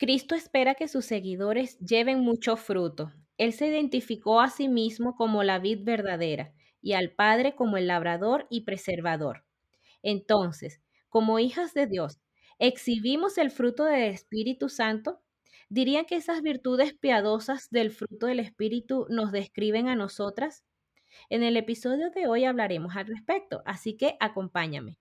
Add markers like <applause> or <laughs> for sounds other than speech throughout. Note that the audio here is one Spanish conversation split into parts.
Cristo espera que sus seguidores lleven mucho fruto. Él se identificó a sí mismo como la vid verdadera y al Padre como el labrador y preservador. Entonces, como hijas de Dios, ¿exhibimos el fruto del Espíritu Santo? ¿Dirían que esas virtudes piadosas del fruto del Espíritu nos describen a nosotras? En el episodio de hoy hablaremos al respecto, así que acompáñame.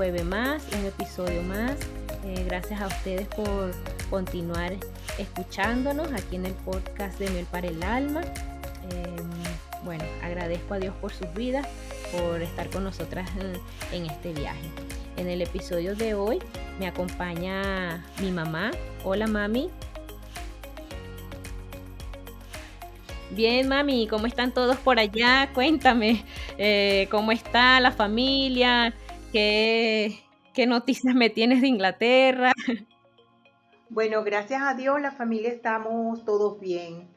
Jueves más, un episodio más. Eh, gracias a ustedes por continuar escuchándonos aquí en el podcast de Miel para el Alma. Em, bueno, agradezco a Dios por sus vidas, por estar con nosotras en este viaje. En el episodio de hoy me acompaña mi mamá. Hola mami, Bien, mami, ¿cómo están todos por allá? Cuéntame, eh, ¿cómo está la familia? ¿Qué, ¿Qué noticias me tienes de Inglaterra? Bueno, gracias a Dios la familia estamos todos bien.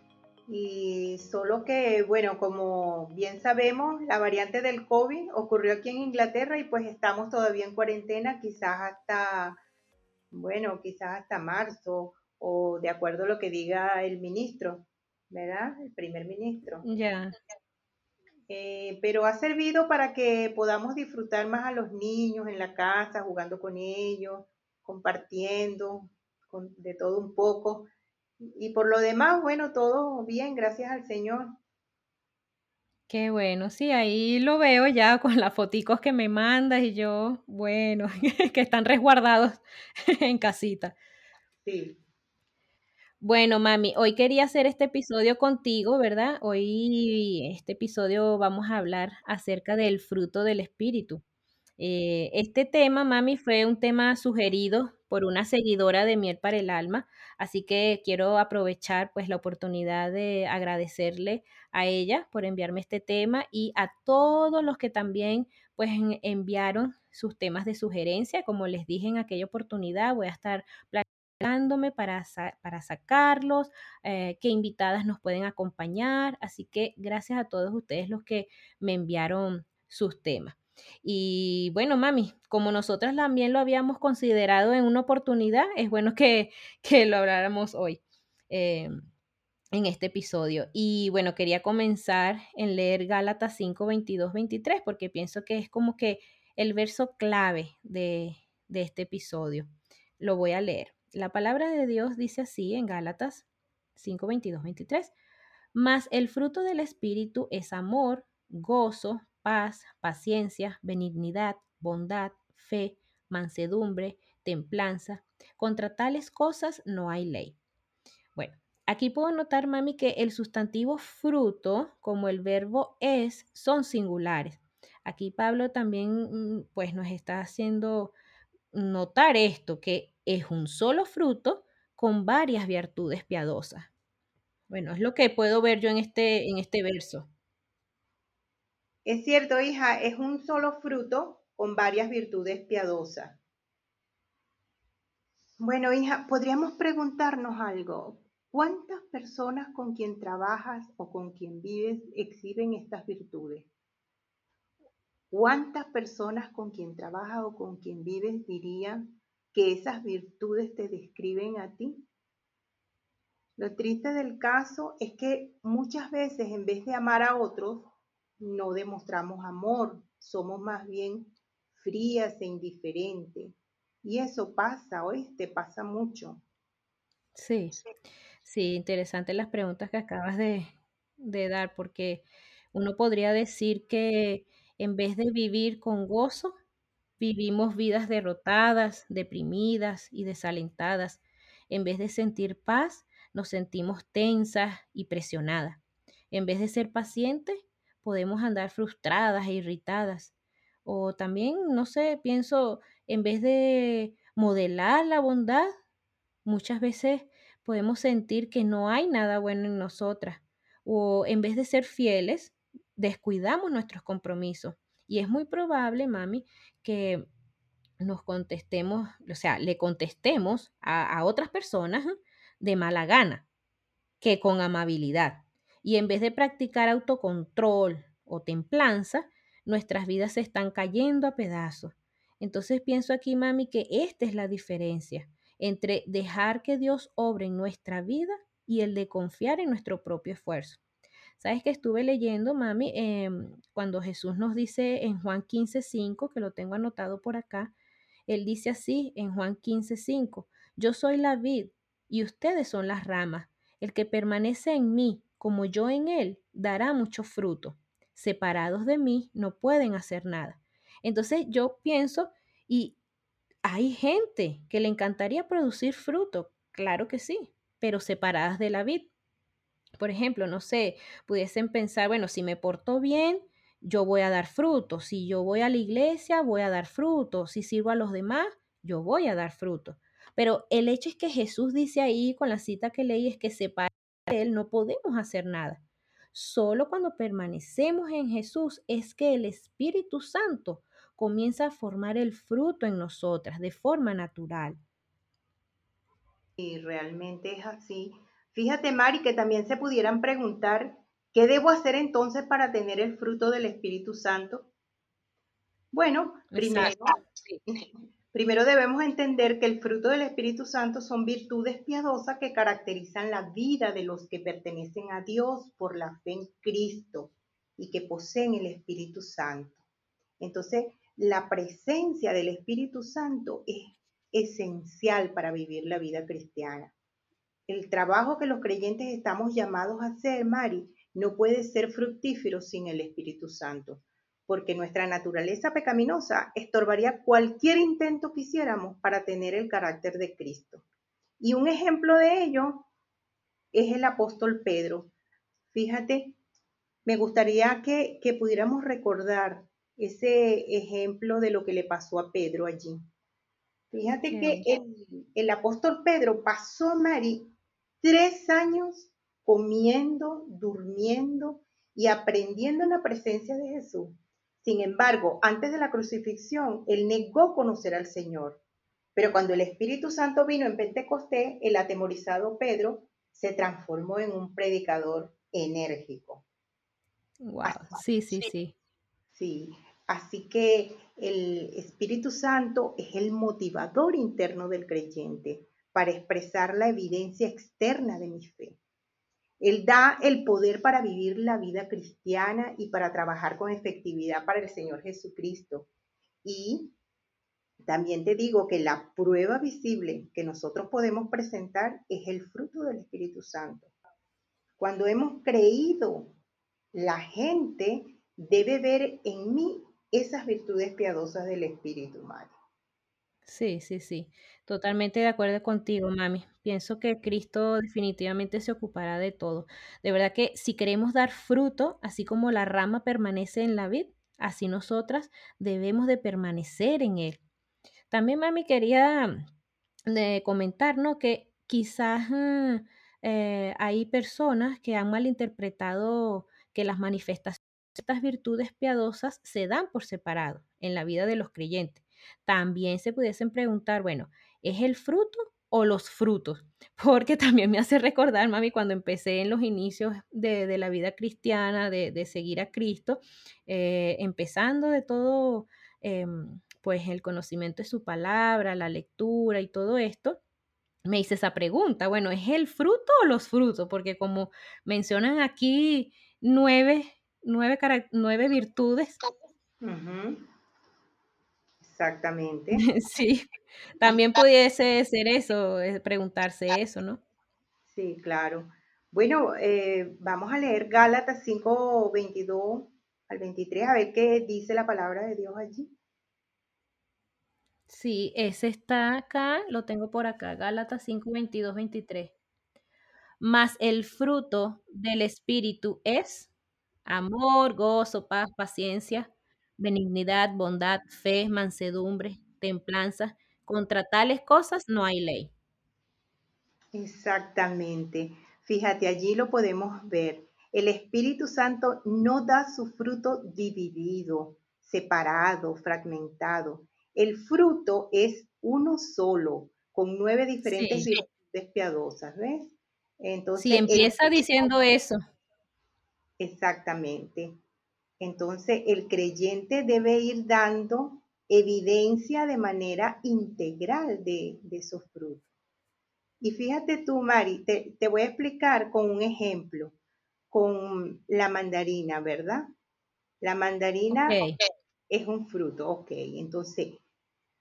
Y solo que, bueno, como bien sabemos, la variante del COVID ocurrió aquí en Inglaterra y pues estamos todavía en cuarentena, quizás hasta, bueno, quizás hasta marzo o de acuerdo a lo que diga el ministro. ¿verdad? El primer ministro. Ya. Eh, pero ha servido para que podamos disfrutar más a los niños en la casa, jugando con ellos, compartiendo de todo un poco. Y por lo demás, bueno, todo bien, gracias al Señor. Qué bueno, sí, ahí lo veo ya con las foticos que me mandas y yo, bueno, <laughs> que están resguardados <laughs> en casita. Sí. Bueno, mami, hoy quería hacer este episodio contigo, ¿verdad? Hoy, este episodio vamos a hablar acerca del fruto del espíritu. Eh, este tema, mami, fue un tema sugerido por una seguidora de Miel para el Alma, así que quiero aprovechar pues la oportunidad de agradecerle a ella por enviarme este tema y a todos los que también pues enviaron sus temas de sugerencia. Como les dije en aquella oportunidad, voy a estar para, sacarlos, eh, qué invitadas nos pueden acompañar. Así que gracias a todos ustedes los que me enviaron sus temas. Y bueno, mami, como nosotras también lo habíamos considerado en una oportunidad, es bueno que, <laughs> que lo habláramos hoy eh, en este episodio. Y bueno, quería comenzar en leer Gálatas 5, 22, 23, porque pienso que es como que el verso clave de, de este episodio. Lo voy a leer. La palabra de Dios dice así en Gálatas 5, 22, 23. Mas el fruto del Espíritu es amor, gozo, paz, paciencia, benignidad, bondad, fe, mansedumbre, templanza. Contra tales cosas no hay ley. Bueno, aquí puedo notar, mami, que el sustantivo fruto, como el verbo es, son singulares. Aquí Pablo también, mm, pues, nos está haciendo notar esto, que es un solo fruto con varias virtudes piadosas. Bueno, es lo que puedo ver yo en este, en este verso. Es cierto, hija, es un solo fruto con varias virtudes piadosas. Bueno, hija, podríamos preguntarnos algo. ¿Cuántas personas con quien trabajas o con quien vives exhiben estas virtudes? ¿Cuántas personas con quien trabajas o con quien vives dirían que esas virtudes te describen a ti? Lo triste del caso es que muchas veces en vez de amar a otros, no demostramos amor, somos más bien frías e indiferentes. Y eso pasa, hoy te pasa mucho. Sí, sí, interesante las preguntas que acabas de, de dar, porque uno podría decir que en vez de vivir con gozo, Vivimos vidas derrotadas, deprimidas y desalentadas. En vez de sentir paz, nos sentimos tensas y presionadas. En vez de ser pacientes, podemos andar frustradas e irritadas. O también, no sé, pienso, en vez de modelar la bondad, muchas veces podemos sentir que no hay nada bueno en nosotras. O en vez de ser fieles, descuidamos nuestros compromisos. Y es muy probable, mami, que nos contestemos, o sea, le contestemos a, otras personas de mala gana que con amabilidad. Y en vez de practicar autocontrol o templanza, nuestras vidas se están cayendo a pedazos. Entonces pienso aquí, mami, que esta es la diferencia entre dejar que Dios obre en nuestra vida y el de confiar en nuestro propio esfuerzo. Sabes que estuve leyendo, mami, eh, cuando Jesús nos dice en Juan 15:5, que lo tengo anotado por acá, él dice así en Juan 15:5, yo soy la vid y ustedes son las ramas. El que permanece en mí, como yo en él, dará mucho fruto. Separados de mí no pueden hacer nada. Entonces yo pienso, y hay gente que le encantaría producir fruto, claro que sí, pero separadas de la vid. Por ejemplo, no sé, pudiesen pensar, bueno, si me porto bien, yo voy a dar fruto. Si yo voy a la iglesia, voy a dar fruto. Si sirvo a los demás, yo voy a dar fruto. Pero el hecho es que Jesús dice ahí con la cita que leí es que separa de Él no podemos hacer nada. Solo cuando permanecemos en Jesús es que el Espíritu Santo comienza a formar el fruto en nosotras de forma natural. Y realmente es así. Fíjate, Mari, que también se pudieran preguntar, ¿qué debo hacer entonces para tener el fruto del Espíritu Santo? Bueno, primero, primero debemos entender que el fruto del Espíritu Santo son virtudes piadosas que caracterizan la vida de los que pertenecen a Dios por la fe en Cristo y que poseen el Espíritu Santo. Entonces, la presencia del Espíritu Santo es esencial para vivir la vida cristiana. El trabajo que los creyentes estamos llamados a hacer, Mari, no puede ser fructífero sin el Espíritu Santo, porque nuestra naturaleza pecaminosa estorbaría cualquier intento que hiciéramos para tener el carácter de Cristo. Y un ejemplo de ello es el apóstol Pedro. Fíjate, me gustaría que, que pudiéramos recordar ese ejemplo de lo que le pasó a Pedro allí. Fíjate que el, el, apóstol Pedro pasó, Mari, tres años comiendo, durmiendo y aprendiendo en la presencia de Jesús. Sin embargo, antes de la crucifixión, él negó conocer al Señor. Pero cuando el Espíritu Santo vino en Pentecostés, el atemorizado Pedro se transformó en un predicador enérgico. Wow. Sí, sí, sí. Sí, así que el Espíritu Santo es el motivador interno del creyente para expresar la evidencia externa de mi fe. Él da el poder para vivir la vida cristiana y para trabajar con efectividad para el Señor Jesucristo. Y también te digo que la prueba visible que nosotros podemos presentar es el fruto del Espíritu Santo. Cuando hemos creído, la gente debe ver en mí esas virtudes piadosas del Espíritu, María. Sí, sí, sí. Totalmente de acuerdo contigo, mami. Pienso que Cristo definitivamente se ocupará de todo. De verdad que si queremos dar fruto, así como la rama permanece en la vid, así nosotras debemos de permanecer en él. También, mami, quería eh, comentar, ¿no? Que quizás mm, eh, hay personas que han malinterpretado que las manifestaciones de estas virtudes piadosas se dan por separado en la vida de los creyentes. También se pudiesen preguntar, bueno, ¿es el fruto o los frutos? <laughs> Porque también me hace recordar, mami, cuando empecé en los inicios de, de la vida cristiana, de, de, seguir a Cristo, eh, empezando de todo, eh, pues el conocimiento de su palabra, la lectura y todo esto, me hice esa pregunta, bueno, ¿es el fruto o los frutos? Porque como mencionan aquí nueve, nueve, nueve virtudes. Exactamente. <laughs> Sí, también pudiese ser eso, preguntarse eso, ¿no? Sí, claro. Bueno, eh, vamos a leer Gálatas 5, 22 al 23, a ver qué dice la palabra de Dios allí. Sí, ese está acá, lo tengo por acá, Gálatas 5, 22, 23. Mas el fruto del Espíritu es amor, gozo, paz, paciencia, benignidad, bondad, fe, mansedumbre, templanza. Contra tales cosas no hay ley. Exactamente. Fíjate, allí lo podemos ver. El Espíritu Santo no da su fruto dividido, separado, fragmentado. El fruto es uno solo, con nueve diferentes Sí, virtudes piadosas, ¿ves? sí, Entonces, el, empieza diciendo eso. exactamente. Entonces, el creyente debe ir dando evidencia de manera integral de, de esos frutos. Y fíjate tú, Mari, te, te voy a explicar con un ejemplo, con la mandarina, ¿verdad? La mandarina es un fruto, ok. Entonces,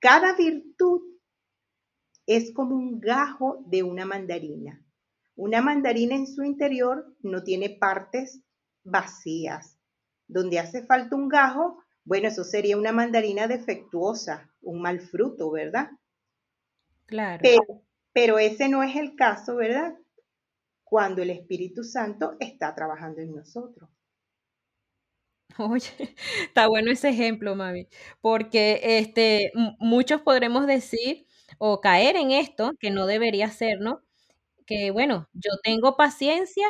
cada virtud es como un gajo de una mandarina. Una mandarina en su interior no tiene partes vacías. Donde hace falta un gajo, bueno, eso sería una mandarina defectuosa, un mal fruto, ¿verdad? claro. Pero, pero ese no es el caso, ¿verdad? Cuando el Espíritu Santo está trabajando en nosotros. Oye, <laughs> está bueno ese ejemplo, mami, porque, este, mu muchos podremos decir o caer en esto, que no debería ser, ¿no? Que bueno, yo tengo paciencia,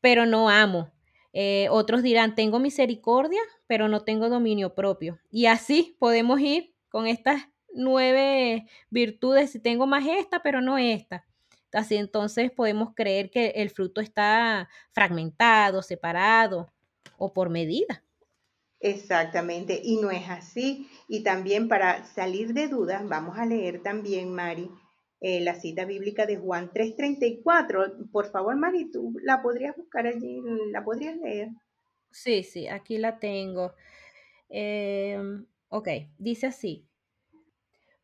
pero no amo. Eh, otros dirán, tengo misericordia, pero no tengo dominio propio. Y así podemos ir con estas 9 virtudes, si tengo más esta, pero no esta. Así entonces podemos creer que el fruto está fragmentado, separado o por medida. Exactamente, y no es así. Y también para salir de dudas, vamos a leer también, Mari, eh, la cita bíblica de Juan tres treinta y cuatro. Por favor, Mari, tú la podrías buscar allí, la podrías leer. Sí, sí, aquí la tengo. Em, ok, dice así,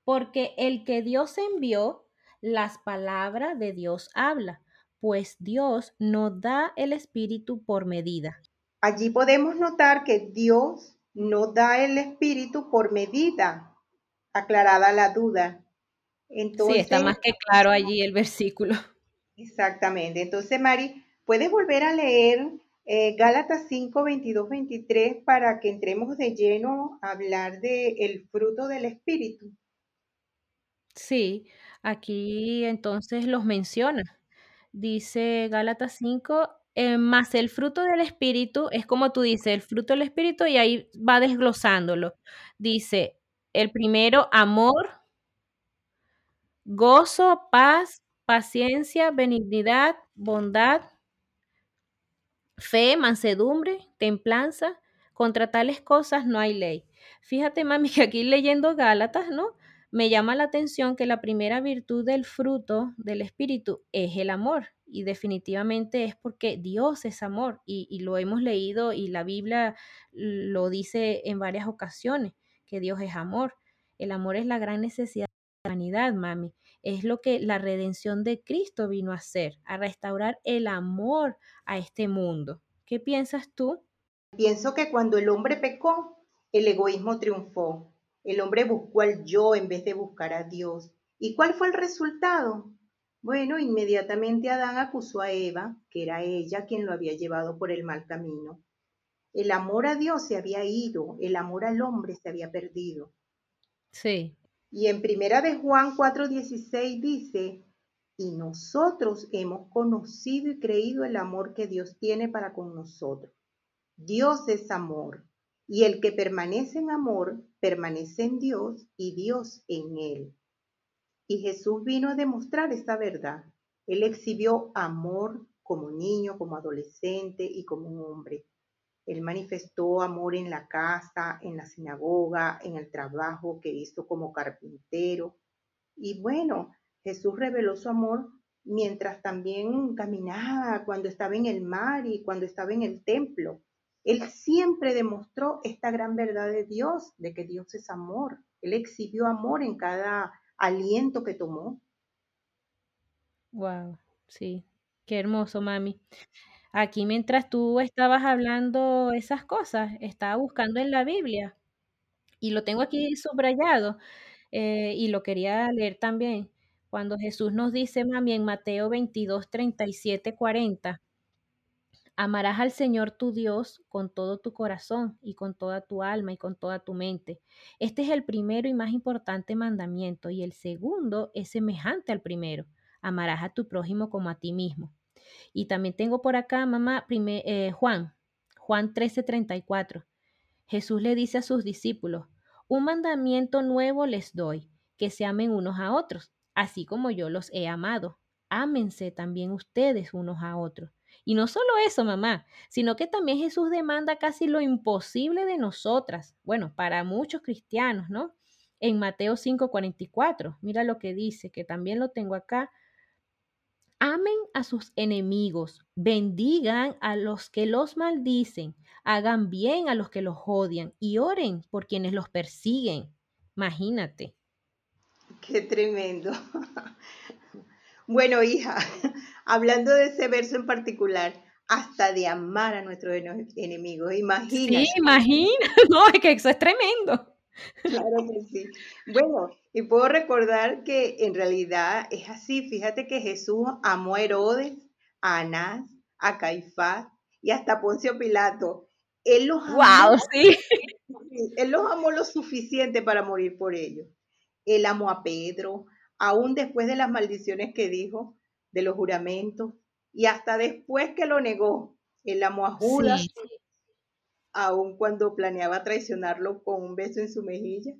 porque el que Dios envió, las palabras de Dios habla, pues Dios no da el Espíritu por medida. Allí podemos notar que Dios no da el Espíritu por medida, aclarada la duda. Sí, está Entonces, más que claro allí el versículo. exactamente. Entonces, Mari, ¿puedes volver a leer eh, Gálatas 5, 22, 23 para que entremos de lleno a hablar del fruto del Espíritu? Sí, aquí entonces los menciona. Dice Gálatas 5, eh, más el fruto del Espíritu, es como tú dices, el fruto del Espíritu y ahí va desglosándolo. Dice, el primero, amor, gozo, paz, paciencia, benignidad, bondad, fe, mansedumbre, templanza. Contra tales cosas no hay ley. Fíjate, mami, <laughs> que aquí leyendo Gálatas, ¿no? Me llama la atención que la primera virtud del fruto del Espíritu es el amor. Y definitivamente es porque Dios es amor. Y, y lo hemos leído y la Biblia lo dice en varias ocasiones, que Dios es amor. El amor es la gran necesidad humanidad, mami. Es lo que la redención de Cristo vino a hacer, a restaurar el amor a este mundo. ¿Qué piensas tú? Pienso que cuando el hombre pecó, el egoísmo triunfó. El hombre buscó al yo en vez de buscar a Dios. ¿Y cuál fue el resultado? Bueno, inmediatamente Adán acusó a Eva, que era ella quien lo había llevado por el mal camino. El amor a Dios se había ido, el amor al hombre se había perdido. Sí, Y en primera de Juan 4:16 dice, y nosotros hemos conocido y creído el amor que Dios tiene para con nosotros. Dios es amor, y el que permanece en amor, permanece en Dios y Dios en él. Y Jesús vino a demostrar esta verdad. Él exhibió amor como niño, como adolescente y como un hombre. Él manifestó amor en la casa, en la sinagoga, en el trabajo que hizo como carpintero. Y bueno, Jesús reveló su amor mientras también caminaba, cuando estaba en el mar y cuando estaba en el templo. Él siempre demostró esta gran verdad de Dios, de que Dios es amor. Él exhibió amor en cada aliento que tomó. wow, sí, qué hermoso, mami. Aquí mientras tú estabas hablando esas cosas, estaba buscando en la Biblia y lo tengo aquí subrayado eh, y lo quería leer también. Cuando Jesús nos dice, mami, en Mateo 22, 37, 40, amarás al Señor tu Dios con todo tu corazón y con toda tu alma y con toda tu mente. Este es el primero y más importante mandamiento y el segundo es semejante al primero. Amarás a tu prójimo como a ti mismo. Y también tengo por acá, mamá, eh, Juan, Juan 13:34. Jesús le dice a sus discípulos, un mandamiento nuevo les doy, que se amen unos a otros, así como yo los he amado. Ámense también ustedes unos a otros. Y no solo eso, mamá, sino que también Jesús demanda casi lo imposible de nosotras. Bueno, para muchos cristianos, ¿no? En Mateo 5:44, mira lo que dice, que también lo tengo acá. Amen a sus enemigos, bendigan a los que los maldicen, hagan bien a los que los odian y oren por quienes los persiguen. Imagínate. Qué tremendo. <laughs> Bueno, hija, <laughs> hablando de ese verso en particular, hasta de amar a nuestros enemigos, imagínate. Sí, imagina, <laughs> no, es que eso es tremendo. Claro que sí. Bueno, y puedo recordar que en realidad es así. Fíjate que Jesús amó a Herodes, a Anás, a Caifás y hasta a Poncio Pilato. Él los amó. sí. Él los amó lo suficiente para morir por ellos. Él amó a Pedro, aún después de las maldiciones que dijo, de los juramentos, y hasta después que lo negó. Él amó a Judas, aun cuando planeaba traicionarlo con un beso en su mejilla.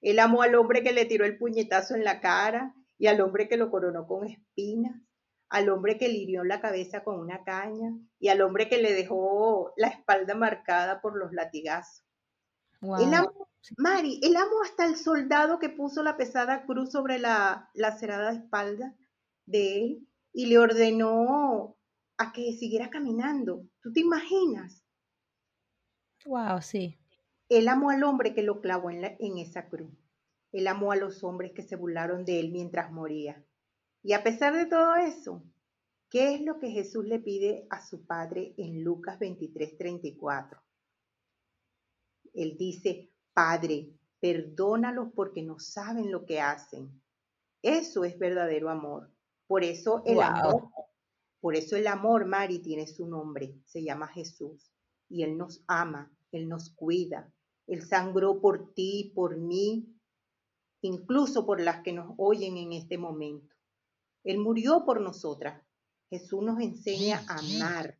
Él amó al hombre que le tiró el puñetazo en la cara y al hombre que lo coronó con espinas, al hombre que le hirió la cabeza con una caña y al hombre que le dejó la espalda marcada por los latigazos. Él amó, Mari, él amó hasta el soldado que puso la pesada cruz sobre la lacerada espalda de él y le ordenó a que siguiera caminando. ¿Tú te imaginas? Wow, sí. Él amó al hombre que lo clavó en, en esa cruz. Él amó a los hombres que se burlaron de él mientras moría. Y a pesar de todo eso, ¿qué es lo que Jesús le pide a su Padre en Lucas 23, 34? Él dice, Padre, perdónalos porque no saben lo que hacen. Eso es verdadero amor. Por eso el amor, por eso el amor, Mari, tiene su nombre, se llama Jesús. Y Él nos ama él nos cuida. Él sangró por ti, por mí, incluso por las que nos oyen en este momento. Él murió por nosotras. Jesús nos enseña a amar,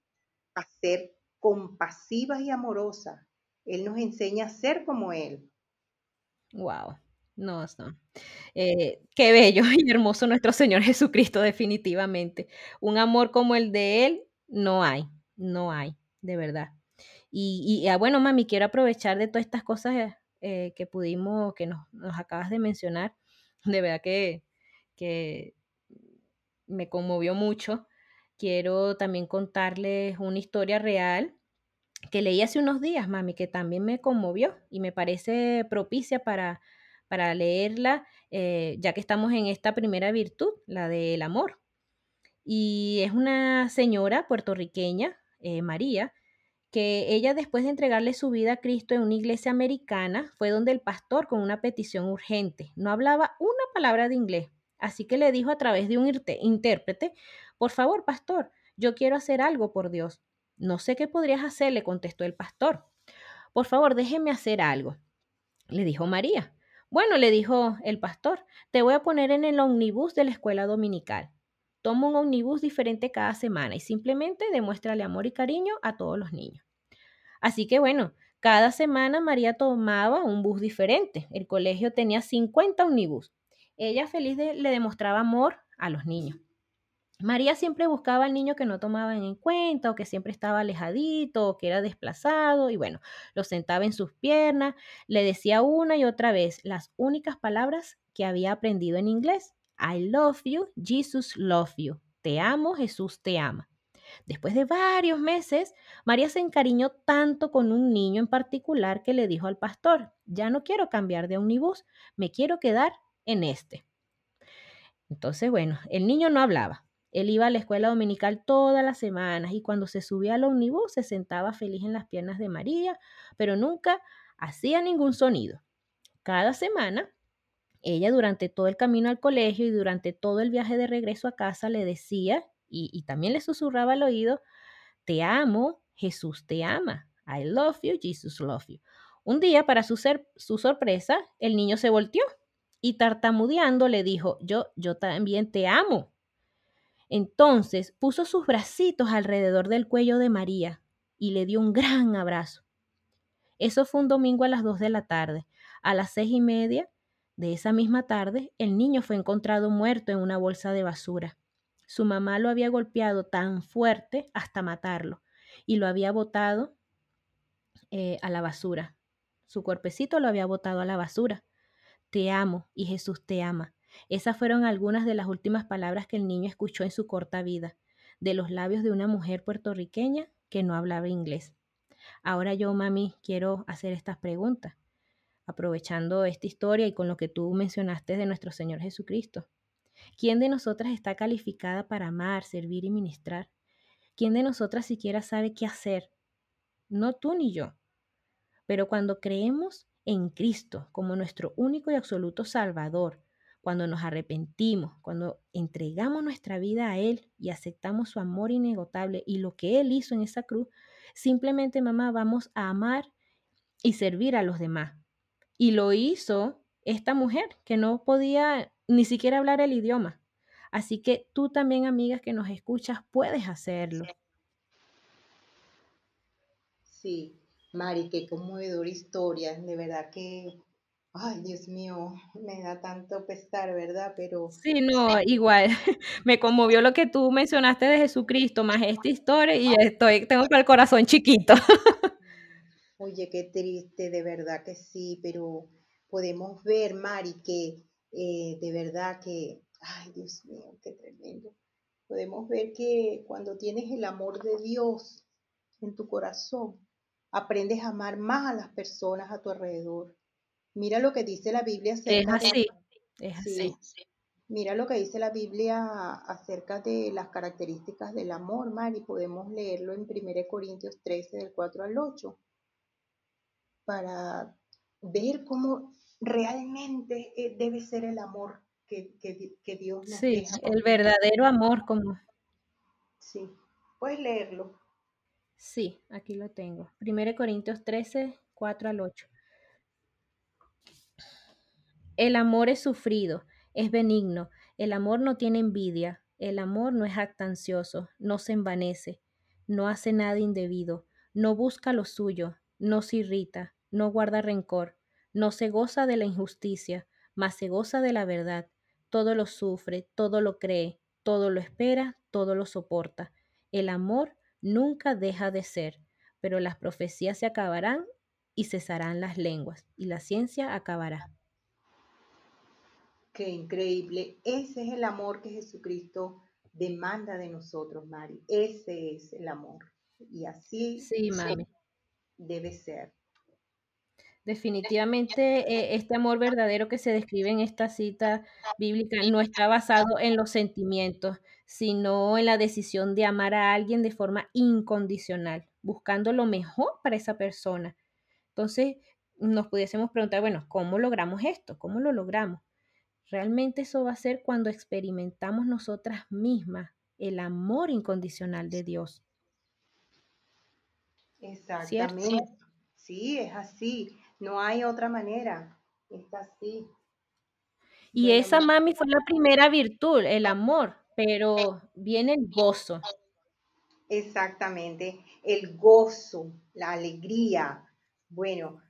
a ser compasivas y amorosas. Él nos enseña a ser como Él. Wow. No, no. Eh, qué bello <laughs> y hermoso nuestro Señor Jesucristo, definitivamente. Un amor como el de Él no hay, no hay, de verdad. Y, ah, bueno, mami, quiero aprovechar de todas estas cosas eh, que pudimos, que nos, acabas de mencionar. <laughs> De verdad que, que me conmovió mucho. Quiero también contarles una historia real que leí hace unos días, mami, que también me conmovió y me parece propicia para, para leerla, eh, ya que estamos en esta primera virtud, la del amor. Y es una señora puertorriqueña, eh, María, que ella después de entregarle su vida a Cristo en una iglesia americana, fue donde el pastor con una petición urgente. No hablaba una palabra de inglés, así que le dijo a través de un intérprete, por favor, pastor, yo quiero hacer algo por Dios. No sé qué podrías hacer, le contestó el pastor. Por favor, déjeme hacer algo, le dijo María. Bueno, le dijo el pastor, te voy a poner en el omnibus de la escuela dominical. Toma un omnibus diferente cada semana y simplemente demuéstrale amor y cariño a todos los niños. Así que bueno, cada semana María tomaba un bus diferente. El colegio tenía 50 omnibus. Ella feliz le demostraba amor a los niños. María siempre buscaba al niño que no tomaban en cuenta o que siempre estaba alejadito o que era desplazado y bueno, lo sentaba en sus piernas, le decía una y otra vez las únicas palabras que había aprendido en inglés. I love you, Jesus love you. Te amo, Jesús te ama. Después de varios meses, María se encariñó tanto con un niño en particular que le dijo al pastor, ya no quiero cambiar de omnibus, me quiero quedar en este. Entonces, bueno, el niño no hablaba. Él iba a la escuela dominical todas las semanas y cuando se subía al omnibus se sentaba feliz en las piernas de María, pero nunca hacía ningún sonido. Cada semana ella durante todo el camino al colegio y durante todo el viaje de regreso a casa le decía y, también le susurraba al oído, te amo, Jesús te ama. I love you, Jesus love you. Un día, para su, sorpresa, el niño se volteó y tartamudeando le dijo, yo, yo también te amo. Entonces puso sus bracitos alrededor del cuello de María y le dio un gran abrazo. Eso fue un domingo a las 2 de la tarde. A las seis y media de esa misma tarde, el niño fue encontrado muerto en una bolsa de basura. Su mamá lo había golpeado tan fuerte hasta matarlo y lo había botado eh, a la basura. Su cuerpecito lo había botado a la basura. Te amo y Jesús te ama. Esas fueron algunas de las últimas palabras que el niño escuchó en su corta vida, de los labios de una mujer puertorriqueña que no hablaba inglés. Ahora yo, mami, quiero hacer estas preguntas, aprovechando esta historia y con lo que tú mencionaste de nuestro Señor Jesucristo. ¿Quién de nosotras está calificada para amar, servir y ministrar? ¿Quién de nosotras siquiera sabe qué hacer? No tú ni yo. Pero cuando creemos en Cristo como nuestro único y absoluto Salvador, cuando nos arrepentimos, cuando entregamos nuestra vida a Él y aceptamos su amor inagotable y lo que Él hizo en esa cruz, simplemente, mamá, vamos a amar y servir a los demás. Y lo hizo esta mujer que no podía ni siquiera hablar el idioma. Así que tú también, amigas que nos escuchas, puedes hacerlo. Sí, Mari, qué conmovedora historia. De verdad que, ay, Dios mío, me da tanto pesar, ¿verdad? Pero Sí, no, igual. <laughs> Me conmovió lo que tú mencionaste de Jesucristo, más esta historia, y estoy, tengo el corazón chiquito. <laughs> Oye, qué triste, de verdad que sí, pero podemos ver, Mari, que eh, de verdad que, ay Dios mío, qué tremendo. Podemos ver que cuando tienes el amor de Dios en tu corazón, aprendes a amar más a las personas a tu alrededor. Mira lo que dice la Biblia acerca es así, es así. Mira lo que dice la Biblia acerca de las características del amor, Mari. Podemos leerlo en 1 Corintios 13, del 4 al 8, para ver cómo realmente eh, debe ser el amor que, que, Dios nos Sí, el verdadero amor como... Sí, puedes leerlo. Sí, aquí lo tengo. 1 Corintios 13, 4 al 8. El amor es sufrido, es benigno, el amor no tiene envidia, el amor no es actancioso, no se envanece, no hace nada indebido, no busca lo suyo, no se irrita, no guarda rencor, no se goza de la injusticia, mas se goza de la verdad. Todo lo sufre, todo lo cree, todo lo espera, todo lo soporta. El amor nunca deja de ser, pero las profecías se acabarán y cesarán las lenguas, y la ciencia acabará. Qué increíble. Ese es el amor que Jesucristo demanda de nosotros, Mari. Ese es el amor. Y así sí, debe ser. Definitivamente eh, este amor verdadero que se describe en esta cita bíblica no está basado en los sentimientos, sino en la decisión de amar a alguien de forma incondicional, buscando lo mejor para esa persona. Entonces, nos pudiésemos preguntar, bueno, ¿cómo logramos esto? ¿Cómo lo logramos? Realmente eso va a ser cuando experimentamos nosotras mismas el amor incondicional de Dios. Exactamente. Sí, es así. No hay otra manera. Es así. Y esa mami fue la primera virtud, el amor, pero viene el gozo. Exactamente, el gozo, la alegría. Bueno,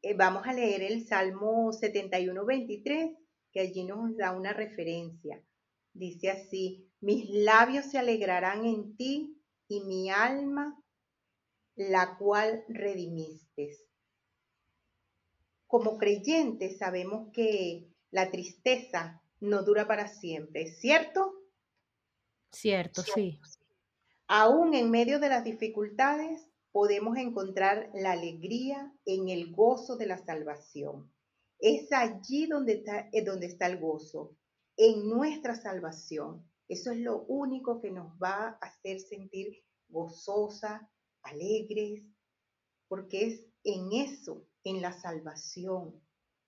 eh, vamos a leer el Salmo 71, 23, que allí nos da una referencia. Dice así, mis labios se alegrarán en ti y mi alma, la cual redimiste como creyentes sabemos que la tristeza no dura para siempre, ¿cierto? Cierto, sí. Aún en medio de las dificultades podemos encontrar la alegría en el gozo de la salvación. Es allí donde está, eh, donde está el gozo, en nuestra salvación. Eso es lo único que nos va a hacer sentir gozosa, alegres, porque es en eso en la salvación.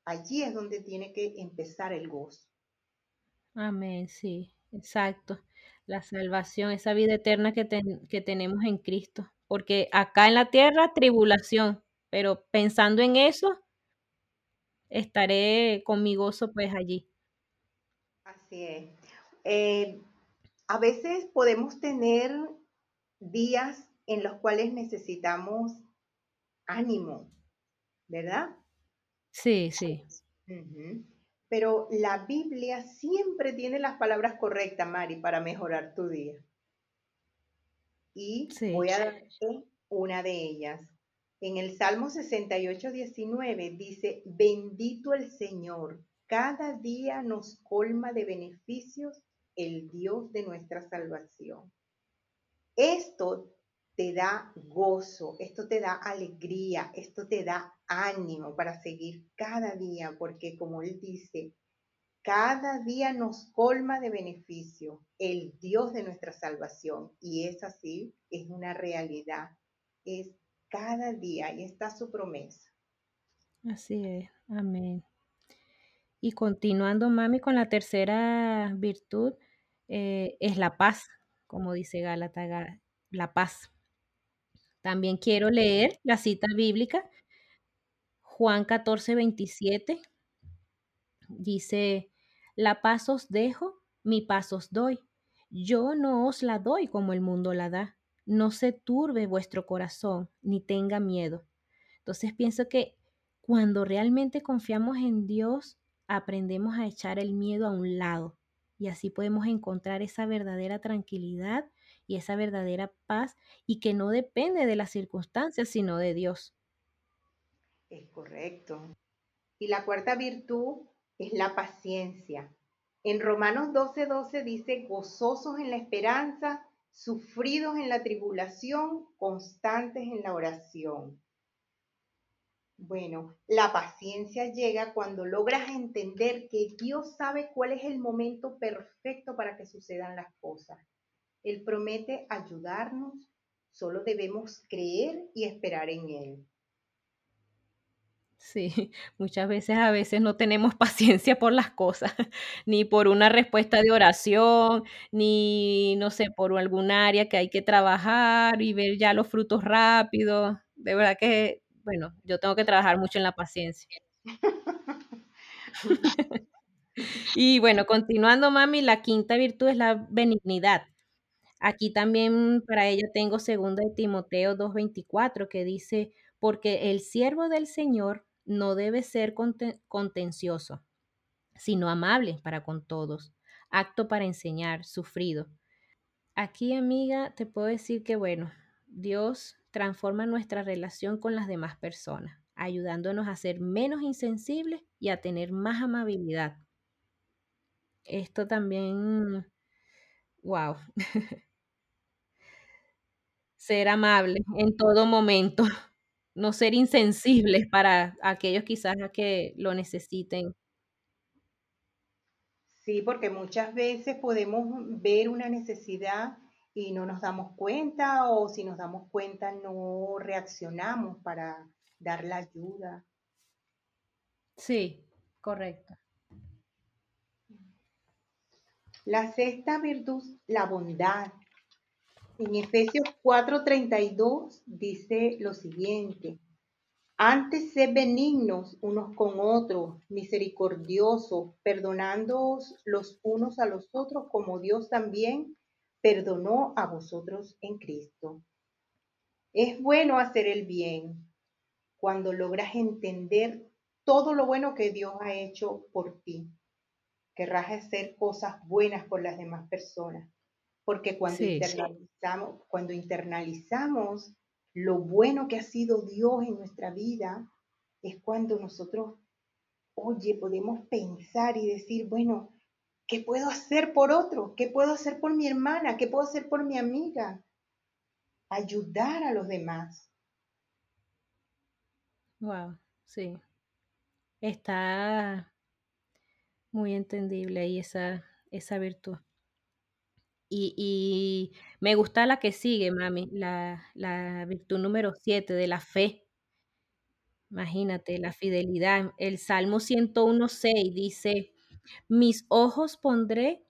Allí es donde tiene que empezar el gozo. Amén, sí, exacto. La salvación, esa vida eterna que, que tenemos en Cristo. Porque acá en la tierra, tribulación, pero pensando en eso, estaré con mi gozo pues allí. Así es. Eh, a veces podemos tener días en los cuales necesitamos ánimo, ¿verdad? Sí, sí. Pero la Biblia siempre tiene las palabras correctas, Mari, para mejorar tu día. Y sí, voy a darte una de ellas. En el Salmo 68, 19 dice, bendito el Señor, cada día nos colma de beneficios el Dios de nuestra salvación. Esto te da gozo, esto te da alegría, esto te da ánimo para seguir cada día, porque como Él dice, cada día nos colma de beneficio el Dios de nuestra salvación. Y es así, es una realidad. Es cada día y está su promesa. así es. Amén. Y continuando, mami, con la tercera virtud, eh, es la paz, como dice Gálatas, ga- la paz. También quiero leer la cita bíblica, Juan 14, 27, dice, la paz os dejo, mi paz os doy. Yo no os la doy como el mundo la da. No se turbe vuestro corazón, ni tenga miedo. Entonces pienso que cuando realmente confiamos en Dios, aprendemos a echar el miedo a un lado y así podemos encontrar esa verdadera tranquilidad y esa verdadera paz y que no depende de las circunstancias, sino de Dios. Es correcto. Y la cuarta virtud es la paciencia. En Romanos 12, 12 dice, gozosos en la esperanza, sufridos en la tribulación, constantes en la oración. Bueno, la paciencia llega cuando logras entender que Dios sabe cuál es el momento perfecto para que sucedan las cosas. Él promete ayudarnos, solo debemos creer y esperar en Él. Sí, <laughs> muchas veces a veces no tenemos <laughs> paciencia por las cosas, <laughs> ni por una respuesta de oración, ni no sé, por algún área que hay que trabajar y ver ya los frutos rápidos. De verdad que, bueno, yo tengo que trabajar mucho en la paciencia. Y bueno, continuando, mami, la quinta virtud es la benignidad. Aquí también para ella tengo segunda de Timoteo 2:24 que dice, porque el siervo del Señor no debe ser conte- contencioso, sino amable para con todos, acto para enseñar, sufrido. Aquí, amiga, te puedo decir que, bueno, Dios transforma nuestra relación con las demás personas, ayudándonos a ser menos insensibles y a tener más amabilidad. Esto también, wow, <laughs> ser amable en todo momento, <laughs> no ser insensibles para aquellos quizás que lo necesiten. Sí, porque muchas veces podemos ver una necesidad y no nos damos cuenta o si nos damos cuenta no reaccionamos para dar la ayuda. Sí, correcto. La sexta virtud, la bondad. En Efesios 4:32 dice lo siguiente, antes sed benignos unos con otros, misericordiosos, perdonándoos los unos a los otros como Dios también perdonó a vosotros en Cristo. Es bueno hacer el bien cuando logras entender todo lo bueno que Dios ha hecho por ti. Querrás hacer cosas buenas por las demás personas, porque cuando Sí, internalizamos, cuando internalizamos lo bueno que ha sido Dios en nuestra vida, es cuando nosotros, oye, podemos pensar y decir, bueno, ¿qué puedo hacer por otro? ¿Qué puedo hacer por mi hermana? ¿Qué puedo hacer por mi amiga? Ayudar a los demás. wow, sí. Está muy entendible ahí esa, esa virtud. Y, me gusta la que sigue, mami, la, la virtud número 7 de la fe. Imagínate, la fidelidad. El Salmo 101.6 dice, mis ojos pondré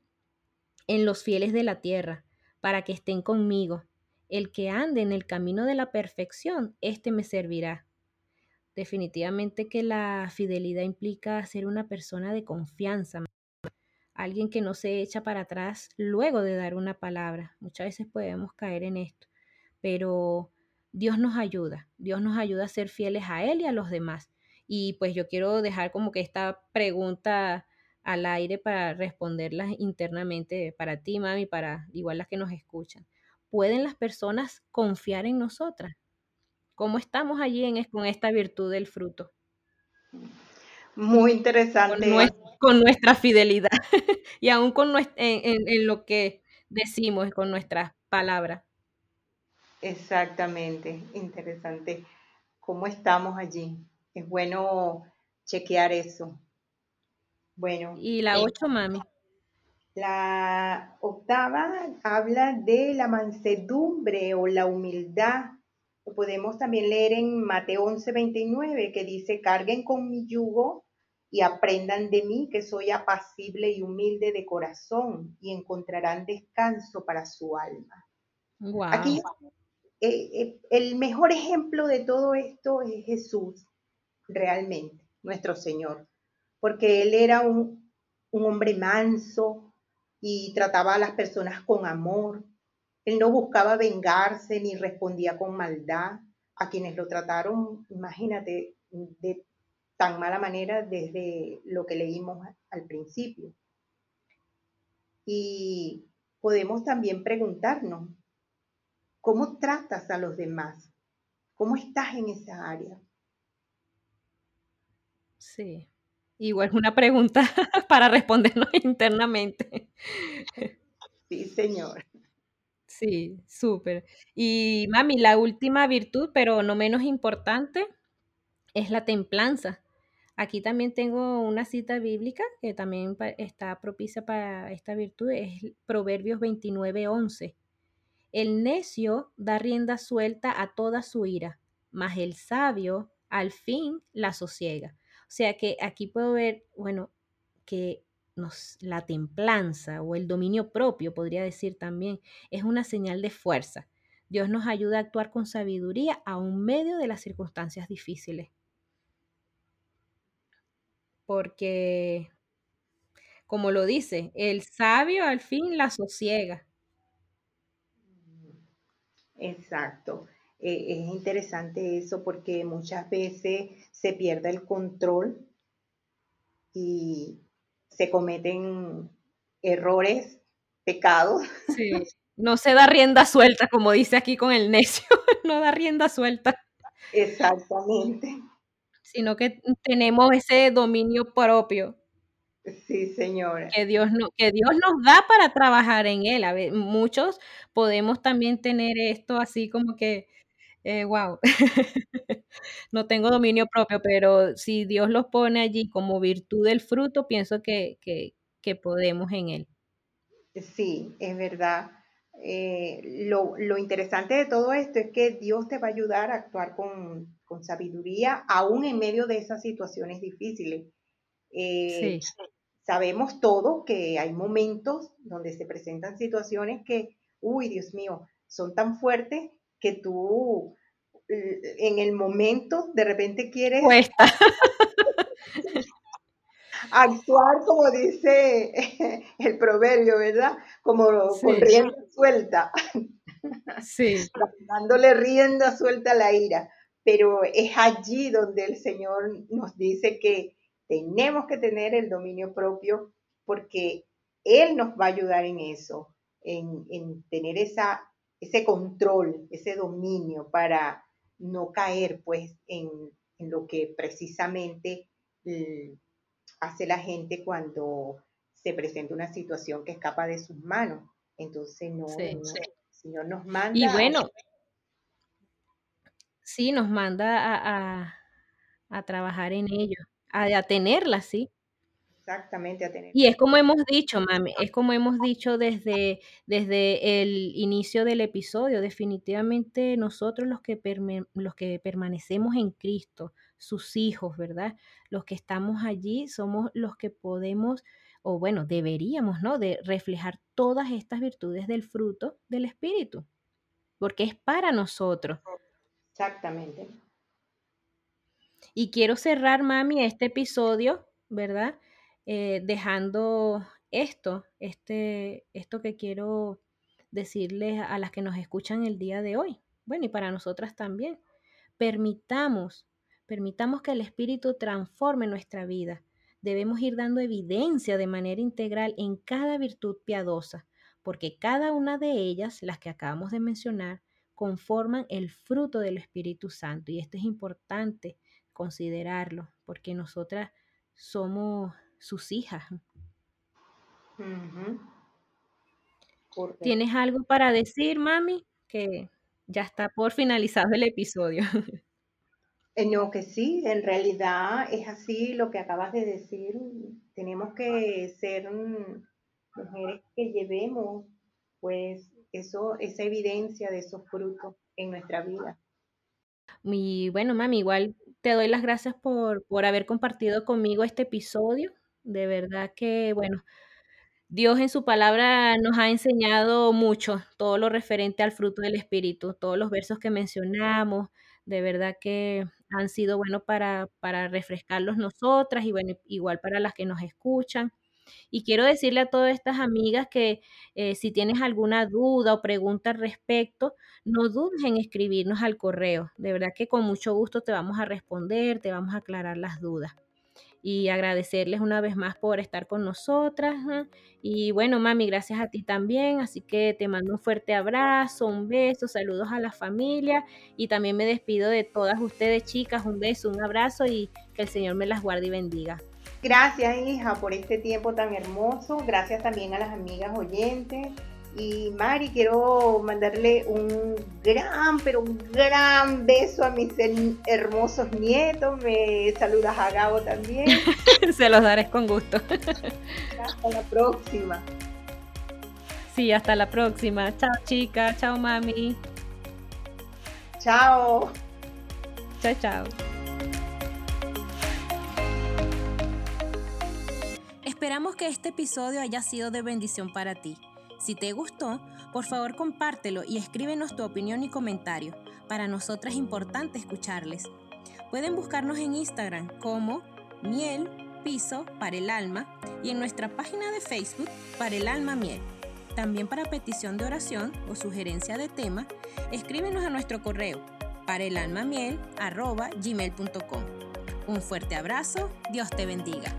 en los fieles de la tierra, para que estén conmigo. El que ande en el camino de la perfección, éste me servirá. Definitivamente que la fidelidad implica ser una persona de confianza, alguien que no se echa para atrás luego de dar una palabra. Muchas veces podemos caer en esto, pero Dios nos ayuda, Dios nos ayuda a ser fieles a Él y a los demás. Y pues yo quiero dejar como que esta pregunta al aire para responderlas internamente para ti, mami, para igual las que nos escuchan. ¿Pueden las personas confiar en nosotras? ¿Cómo estamos allí en, con esta virtud del fruto? Muy interesante. Con, nuestra fidelidad <laughs> y aún con en, lo que decimos, con nuestras palabras. Exactamente, interesante. ¿Cómo estamos allí? Es bueno chequear eso. Bueno. Y la eh, ocho, mami. La octava habla de la mansedumbre o la humildad. Lo podemos también leer en Mateo 11, 29, que dice, carguen con mi yugo y aprendan de mí que soy apacible y humilde de corazón y encontrarán descanso para su alma. Aquí eh, eh, el mejor ejemplo de todo esto es Jesús, realmente, nuestro Señor, porque Él era un, un hombre manso y trataba a las personas con amor. Él no buscaba vengarse ni respondía con maldad a quienes lo trataron, imagínate, de tan mala manera desde lo que leímos al principio. Y podemos también preguntarnos, ¿cómo tratas a los demás? ¿Cómo estás en esa área? Sí, igual es una pregunta <laughs> para respondernos <laughs> internamente. Sí, señor. Sí, súper. Y mami, la última virtud, pero no menos importante, es la templanza. Aquí también tengo una cita bíblica que también está propicia para esta virtud, es Proverbios 29, 11. El necio da rienda suelta a toda su ira, mas el sabio al fin la sosiega. O sea que aquí puedo ver, bueno, que nos, la templanza o el dominio propio, podría decir también, es una señal de fuerza. Dios nos ayuda a actuar con sabiduría aún medio de las circunstancias difíciles porque, como lo dice, el sabio al fin la sosiega. Exacto. Eh, es interesante eso porque muchas veces se pierde el control y se cometen errores, pecados. Sí. No se da rienda suelta, como dice aquí con el necio, <laughs> no da rienda suelta. Exactamente sino que tenemos ese dominio propio. Sí, señora. Que Dios, no, que Dios nos da para trabajar en él. A ver, muchos podemos también tener esto así como que, wow, eh, <laughs> no tengo dominio propio, pero si Dios los pone allí como virtud del fruto, pienso que, que, podemos en él. Sí, es verdad. Eh, lo, lo, interesante de todo esto es que Dios te va a ayudar a actuar con, con sabiduría, aún en medio de esas situaciones difíciles. Eh, sabemos todos que hay momentos donde se presentan situaciones que, uy, Dios mío, son tan fuertes que tú eh, en el momento de repente quieres <laughs> actuar como dice <laughs> el proverbio, ¿verdad? Como con rienda suelta. Sí. <laughs> Dándole rienda suelta a la ira pero es allí donde el Señor nos dice que tenemos que tener el dominio propio porque Él nos va a ayudar en eso, en, tener esa, ese control, ese dominio para no caer pues en, lo que precisamente mm, hace la gente cuando se presenta una situación que escapa de sus manos. Entonces, no, el Señor nos manda. Y bueno, Sí, nos manda a, trabajar en ello, a, tenerla, sí. Exactamente, a tener. Y es como hemos dicho, mami, es como hemos dicho desde, desde el inicio del episodio, definitivamente nosotros los que, los que permanecemos en Cristo, sus hijos, ¿verdad? Los que estamos allí somos los que podemos, o bueno, deberíamos, ¿no? De reflejar todas estas virtudes del fruto del Espíritu, porque es para nosotros. Exactamente. Y quiero cerrar, mami, este episodio, ¿verdad? Eh, dejando esto, este, esto que quiero decirles a las que nos escuchan el día de hoy. Bueno, y para nosotras también. Permitamos, permitamos que el Espíritu transforme nuestra vida. Debemos ir dando evidencia de manera integral en cada virtud piadosa, porque cada una de ellas, las que acabamos de mencionar, conforman el fruto del Espíritu Santo. Y esto es importante considerarlo, porque nosotras somos sus hijas. ¿Tienes algo para decir, mami? Que ya está por finalizado el episodio. <laughs> Eh, no, que sí, en realidad es así lo que acabas de decir. Tenemos que ser mujeres que llevemos, pues, eso, esa evidencia de esos frutos en nuestra vida. Y bueno, mami, igual te doy las gracias por, por haber compartido conmigo este episodio. De verdad que, bueno, Dios en su palabra nos ha enseñado mucho, todo lo referente al fruto del Espíritu, todos los versos que mencionamos, de verdad que han sido buenos para, para refrescarlos nosotras y bueno, igual para las que nos escuchan. Y quiero decirle a todas estas amigas que eh, si tienes alguna duda o pregunta al respecto, no dudes en escribirnos al correo. De verdad que con mucho gusto te vamos a responder, te vamos a aclarar las dudas y agradecerles una vez más por estar con nosotras. Y bueno, mami, gracias a ti también. Así que te mando un fuerte abrazo, un beso, saludos a la familia y también me despido de todas ustedes, chicas. Un beso, un abrazo y que el Señor me las guarde y bendiga. Gracias, hija, por este tiempo tan hermoso. Gracias también a las amigas oyentes. Y Mari, quiero mandarle un gran, pero un gran beso a mis hermosos nietos. Me saludas a Gabo también. <laughs> Se los daré con gusto. Hasta la próxima. Sí, hasta la próxima. Chao, chica. Chao, mami. Chao. Chao, chao. Esperamos que este episodio haya sido de bendición para ti. Si te gustó, por favor compártelo y escríbenos tu opinión y comentario. Para nosotras es importante escucharles. Pueden buscarnos en Instagram como miel piso para el alma y en nuestra página de Facebook para el alma miel. También para petición de oración o sugerencia de tema, escríbenos a nuestro correo para el alma miel Un fuerte abrazo, Dios te bendiga.